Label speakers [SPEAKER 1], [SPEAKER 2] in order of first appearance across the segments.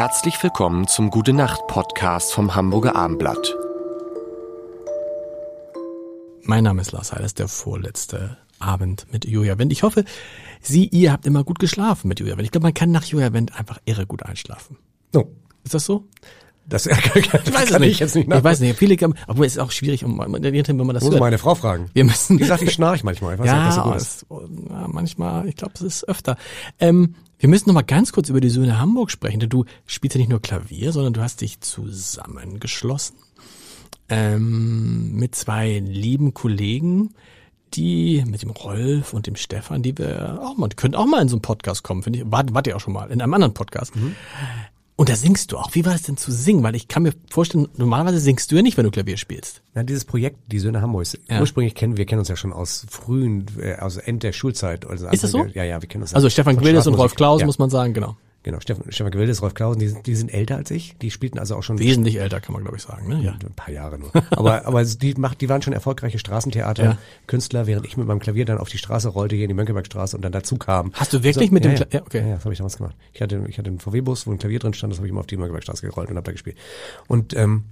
[SPEAKER 1] Herzlich willkommen zum Gute Nacht Podcast vom Hamburger Armblatt.
[SPEAKER 2] Mein Name ist Lars Heider, ist der vorletzte Abend mit Julia Wendt. Ich hoffe, Sie, ihr habt immer gut geschlafen mit Julia Wendt. Ich glaube, man kann nach Julia Wendt einfach irre gut einschlafen.
[SPEAKER 3] Oh.
[SPEAKER 2] Ist das so?
[SPEAKER 3] Das, das
[SPEAKER 2] Ich weiß es
[SPEAKER 3] kann
[SPEAKER 2] nicht.
[SPEAKER 3] ich jetzt nicht
[SPEAKER 2] ich weiß nicht. Viele, obwohl es ist auch schwierig, um, wenn man das
[SPEAKER 3] Muss
[SPEAKER 2] hört.
[SPEAKER 3] meine Frau fragen.
[SPEAKER 2] Wir müssen,
[SPEAKER 3] Die sagt, ich schnarch manchmal. Ich weiß nicht, ob das so
[SPEAKER 2] ja,
[SPEAKER 3] gut ist.
[SPEAKER 2] es, ja, manchmal, ich glaube, es ist öfter. Ähm, wir müssen noch mal ganz kurz über die Söhne Hamburg sprechen. Denn du spielst ja nicht nur Klavier, sondern du hast dich zusammengeschlossen ähm, mit zwei lieben Kollegen, die mit dem Rolf und dem Stefan, die wir auch mal, die können auch mal in so einen Podcast kommen, finde ich. Wart, wart ihr auch schon mal in einem anderen Podcast.
[SPEAKER 3] Mhm.
[SPEAKER 2] Und da singst du auch. Wie war das denn zu singen? Weil ich kann mir vorstellen, normalerweise singst du ja nicht, wenn du Klavier spielst.
[SPEAKER 3] Ja, dieses Projekt, die Söhne Hamburgs,
[SPEAKER 2] Ja.
[SPEAKER 3] ursprünglich kennen wir kennen uns ja schon aus frühen, äh, aus End der Schulzeit. Also
[SPEAKER 2] Ist das so?
[SPEAKER 3] Der, ja, ja, wir kennen uns.
[SPEAKER 2] Also Stefan Gwildes und Rolf. Klaus,
[SPEAKER 3] ja.
[SPEAKER 2] muss man sagen, genau.
[SPEAKER 3] Genau, Stefan, Stefan Gewildes, Rolf Klausen, die, sind- die sind älter als ich. Die spielten also auch schon
[SPEAKER 2] Wesentlich älter, kann man glaube ich sagen. Ne? Ja.
[SPEAKER 3] ein paar Jahre nur. Aber, aber die, macht, die waren schon erfolgreiche Straßentheater,
[SPEAKER 2] Ja.
[SPEAKER 3] Während ich mit meinem Klavier dann auf die Straße rollte, hier in die Mönckebergstraße und dann dazu kam.
[SPEAKER 2] Hast du wirklich mit
[SPEAKER 3] ja,
[SPEAKER 2] dem
[SPEAKER 3] ja.
[SPEAKER 2] Kla- ja, okay.
[SPEAKER 3] Ja, das habe ich damals gemacht. Ich hatte, ich hatte einen VW-Bus, wo ein Klavier drin stand, das habe ich immer auf die Mönckebergstraße gerollt und habe da gespielt. Und ähm,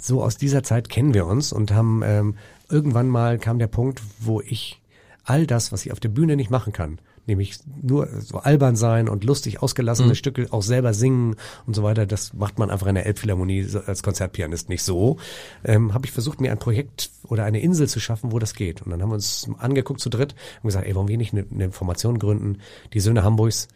[SPEAKER 3] so aus dieser Zeit kennen wir uns und haben ähm, irgendwann mal kam der Punkt, wo ich all das, was ich auf der Bühne nicht machen kann, nämlich nur so albern sein und lustig ausgelassene Stücke auch selber singen und so weiter, das macht man einfach in der Elbphilharmonie als Konzertpianist nicht so. Ähm, habe ich versucht, mir ein Projekt oder eine Insel zu schaffen, wo das geht. Und dann haben wir uns angeguckt zu dritt und gesagt, ey, wollen wir nicht eine, eine Formation gründen, die Söhne Hamburgs,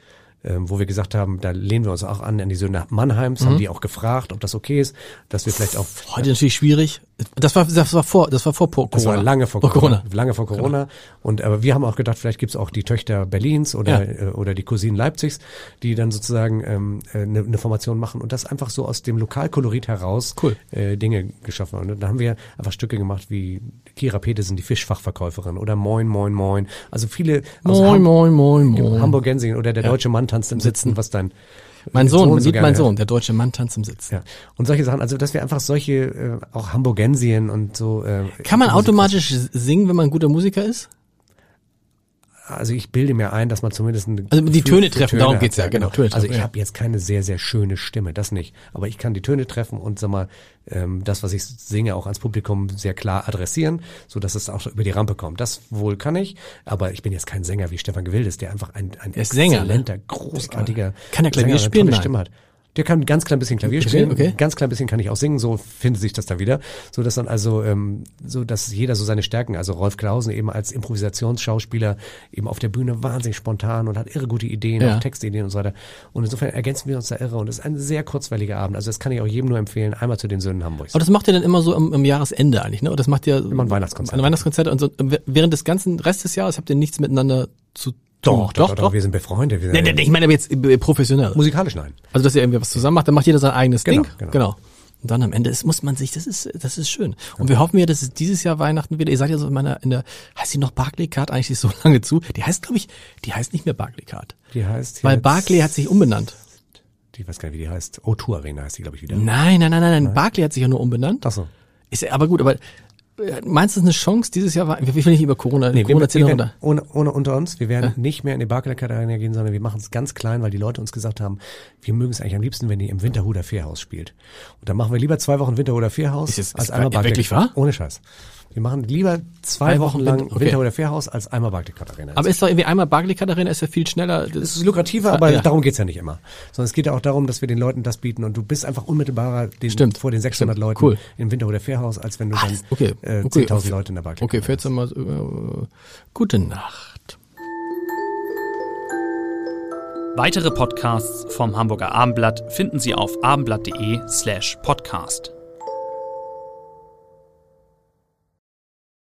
[SPEAKER 3] ähm, wo wir gesagt haben, da lehnen wir uns auch an an die Söhne Mannheims, haben die auch gefragt, ob das okay ist, dass wir vielleicht auch
[SPEAKER 2] Heute natürlich schwierig. Das war, das war vor, das war vor Corona.
[SPEAKER 3] das war lange vor
[SPEAKER 2] Vor
[SPEAKER 3] Corona.
[SPEAKER 2] Corona.
[SPEAKER 3] Lange vor Corona. Und aber wir haben auch gedacht, vielleicht gibt's auch die Töchter Berlins oder
[SPEAKER 2] Ja.
[SPEAKER 3] äh, oder die Cousinen Leipzigs, die dann sozusagen ähm, äh, eine, eine Formation machen und das einfach so aus dem Lokalkolorit heraus
[SPEAKER 2] Cool.
[SPEAKER 3] äh, Dinge geschaffen haben. Und da haben wir einfach Stücke gemacht wie Kira Petersen, die Fischfachverkäuferin oder Moin Moin Moin. Also viele aus
[SPEAKER 2] Moin,
[SPEAKER 3] Ham-
[SPEAKER 2] moin, moin, moin.
[SPEAKER 3] Hamburg-Gensingen oder der deutsche Mann tanzt im Sitzen, was dein
[SPEAKER 2] Mein Sohn,
[SPEAKER 3] so
[SPEAKER 2] liebt mein. Sohn, der deutsche Mann tanzt im Sitzen.
[SPEAKER 3] Ja. Und solche Sachen, also dass wir einfach solche, äh, auch Hamburgensien und so. Äh,
[SPEAKER 2] Kann man
[SPEAKER 3] Musik-
[SPEAKER 2] automatisch singen, wenn man ein guter Musiker ist?
[SPEAKER 3] Also ich bilde mir ein, dass man zumindest eine
[SPEAKER 2] Also die Töne
[SPEAKER 3] für
[SPEAKER 2] treffen, darum geht's ja,
[SPEAKER 3] hat.
[SPEAKER 2] genau, Töne
[SPEAKER 3] also
[SPEAKER 2] treffen,
[SPEAKER 3] ich
[SPEAKER 2] ja.
[SPEAKER 3] habe jetzt keine sehr, sehr schöne Stimme, das nicht. Aber ich kann die Töne treffen und sag mal, ähm, das, was ich singe, auch ans Publikum sehr klar adressieren, so dass es auch über die Rampe kommt. Das wohl kann ich, aber ich bin jetzt kein Sänger wie Stefan Gewildes, der einfach ein, ein
[SPEAKER 2] ist Sänger, ne?
[SPEAKER 3] exzellenter, großartiger
[SPEAKER 2] Kann er Klavier spielen?
[SPEAKER 3] Stimme hat. Der kann ganz klein bisschen Klavier spielen,
[SPEAKER 2] okay.
[SPEAKER 3] ganz klein bisschen kann ich auch singen, so findet sich das dann wieder, so dass dann also ähm, so dass jeder so seine Stärken, also Rolf Klausen eben als Improvisationsschauspieler eben auf der Bühne wahnsinnig spontan und hat irre gute Ideen,
[SPEAKER 2] Ja.
[SPEAKER 3] auch Textideen und so weiter. Und insofern ergänzen wir uns da irre und es ist ein sehr kurzweiliger Abend. Also das kann ich auch jedem nur empfehlen, einmal zu den Söhnen Hamburgs.
[SPEAKER 2] Aber das macht ihr dann immer so am, am Jahresende eigentlich, ne? Oder das macht ihr
[SPEAKER 3] Immer ein Weihnachtskonzert.
[SPEAKER 2] Ein Weihnachtskonzert und so während des ganzen Rest des Jahres habt ihr nichts miteinander zu tun.
[SPEAKER 3] doch, doch, doch, wir sind befreundet. Wir
[SPEAKER 2] Nee,
[SPEAKER 3] sind
[SPEAKER 2] nee, ich meine aber jetzt äh, professionell.
[SPEAKER 3] musikalisch nein.
[SPEAKER 2] Also dass ihr irgendwie was zusammen macht, dann macht jeder sein eigenes
[SPEAKER 3] Genau,
[SPEAKER 2] Ding.
[SPEAKER 3] genau.
[SPEAKER 2] genau. Und dann am Ende ist, muss man sich, das ist, das ist schön. Und wir hoffen ja, dass es dieses Jahr Weihnachten wieder, ihr seid ja so in meiner, in der, heißt die noch Barclaycard eigentlich so lange zu? Die heißt, glaube ich, die heißt nicht mehr Barclaycard.
[SPEAKER 3] Die heißt
[SPEAKER 2] Weil Barclay hat sich umbenannt.
[SPEAKER 3] die weiß gar nicht, wie die heißt. O2 Arena heißt die, glaube ich, wieder.
[SPEAKER 2] Nein, nein, nein, nein, nein. Barclay hat sich ja nur umbenannt.
[SPEAKER 3] Ach so.
[SPEAKER 2] Ist aber gut, aber meinst du, es ist eine Chance dieses Jahr? Ich will nicht über Corona,
[SPEAKER 3] Nee, wir,
[SPEAKER 2] Corona
[SPEAKER 3] wir
[SPEAKER 2] erzählen
[SPEAKER 3] werden, ohne, ohne unter uns, wir werden nicht mehr in die Barclaycard Arena gehen, sondern wir machen es ganz klein, weil die Leute uns gesagt haben, wir mögen es eigentlich am liebsten, wenn die im Winterhuder Fährhaus spielt. Und dann machen wir lieber zwei Wochen Winterhuder Fährhaus
[SPEAKER 2] Ist es-
[SPEAKER 3] als
[SPEAKER 2] ist
[SPEAKER 3] einmal
[SPEAKER 2] wirklich
[SPEAKER 3] Barclaycard.
[SPEAKER 2] wahr?
[SPEAKER 3] Ohne Scheiß. Wir machen lieber
[SPEAKER 2] zwei,
[SPEAKER 3] Wochen,
[SPEAKER 2] Wochen
[SPEAKER 3] lang
[SPEAKER 2] Winter- okay.
[SPEAKER 3] Winterhuder Fährhaus als einmal Barclaycard Arena.
[SPEAKER 2] Aber ist doch irgendwie einmal Barclaycard Arena ist ja viel schneller. Das
[SPEAKER 3] es ist lukrativer, aber
[SPEAKER 2] Ja.
[SPEAKER 3] darum geht's ja nicht immer. Sondern es geht ja auch darum, dass wir den Leuten das bieten und du bist einfach unmittelbarer den,
[SPEAKER 2] Stimmt.
[SPEAKER 3] vor den 600
[SPEAKER 2] Stimmt.
[SPEAKER 3] Leuten
[SPEAKER 2] Cool.
[SPEAKER 3] im Winterhuder Fährhaus, als wenn du dann
[SPEAKER 2] okay.
[SPEAKER 3] äh,
[SPEAKER 2] okay.
[SPEAKER 3] 10.000 Leute in der Barclaycard
[SPEAKER 2] Okay, fährt's mal, äh, gute Nacht.
[SPEAKER 4] Weitere Podcasts vom Hamburger Abendblatt finden Sie auf abendblatt.de slash podcast.